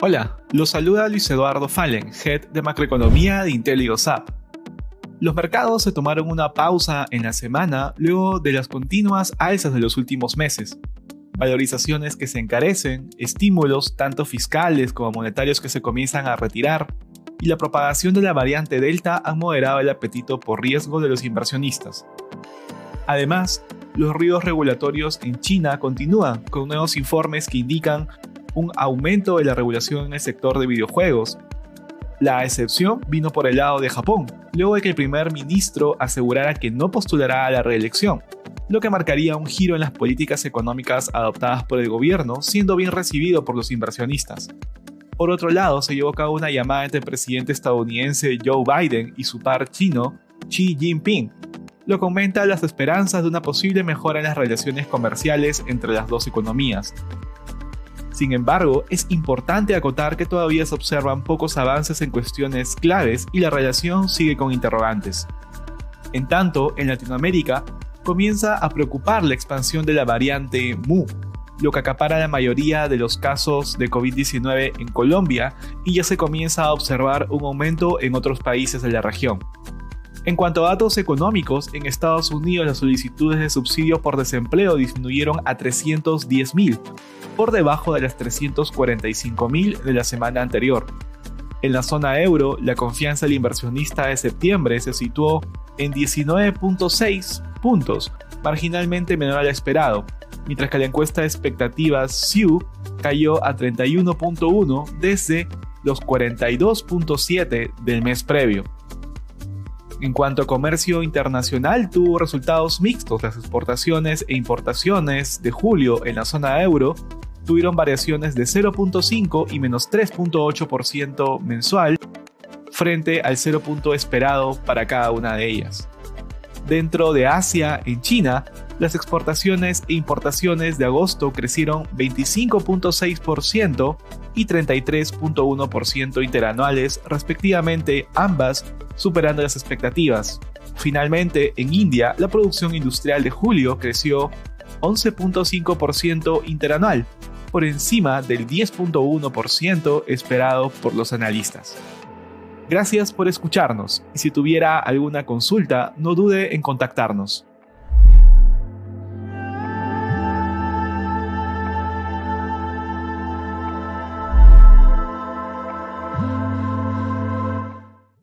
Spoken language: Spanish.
Hola, los saluda Luis Eduardo Fallen, Head de Macroeconomía de IntelioSAP. Los mercados se tomaron una pausa en la semana luego de las continuas alzas de los últimos meses. Valorizaciones que se encarecen, estímulos tanto fiscales como monetarios que se comienzan a retirar, y la propagación de la variante Delta han moderado el apetito por riesgo de los inversionistas. Además, los ruidos regulatorios en China continúan, con nuevos informes que indican un aumento de la regulación en el sector de videojuegos. La excepción vino por el lado de Japón, luego de que el primer ministro asegurara que no postulará a la reelección, lo que marcaría un giro en las políticas económicas adoptadas por el gobierno, siendo bien recibido por los inversionistas. Por otro lado, se llevó a cabo una llamada entre el presidente estadounidense Joe Biden y su par chino, Xi Jinping, lo que aumenta las esperanzas de una posible mejora en las relaciones comerciales entre las dos economías, sin embargo, es importante acotar que todavía se observan pocos avances en cuestiones claves y la relación sigue con interrogantes. En tanto, en Latinoamérica, comienza a preocupar la expansión de la variante MU, lo que acapara la mayoría de los casos de COVID-19 en Colombia y ya se comienza a observar un aumento en otros países de la región. En cuanto a datos económicos, en Estados Unidos las solicitudes de subsidio por desempleo disminuyeron a 310.000, por debajo de las 345.000 de la semana anterior. En la zona euro, la confianza del inversionista de septiembre se situó en 19.6 puntos, marginalmente menor al esperado, mientras que la encuesta de expectativas SIU cayó a 31.1 desde los 42.7 del mes previo. En cuanto a comercio internacional, tuvo resultados mixtos. Las exportaciones e importaciones de julio en la zona euro tuvieron variaciones de 0.5 y menos 3.8% mensual frente al 0. esperado para cada una de ellas. Dentro de Asia, en China, las exportaciones e importaciones de agosto crecieron 25.6% y 33.1% interanuales respectivamente, ambas superando las expectativas. Finalmente, en India, la producción industrial de julio creció 11.5% interanual, por encima del 10.1% esperado por los analistas. Gracias por escucharnos y si tuviera alguna consulta, no dude en contactarnos.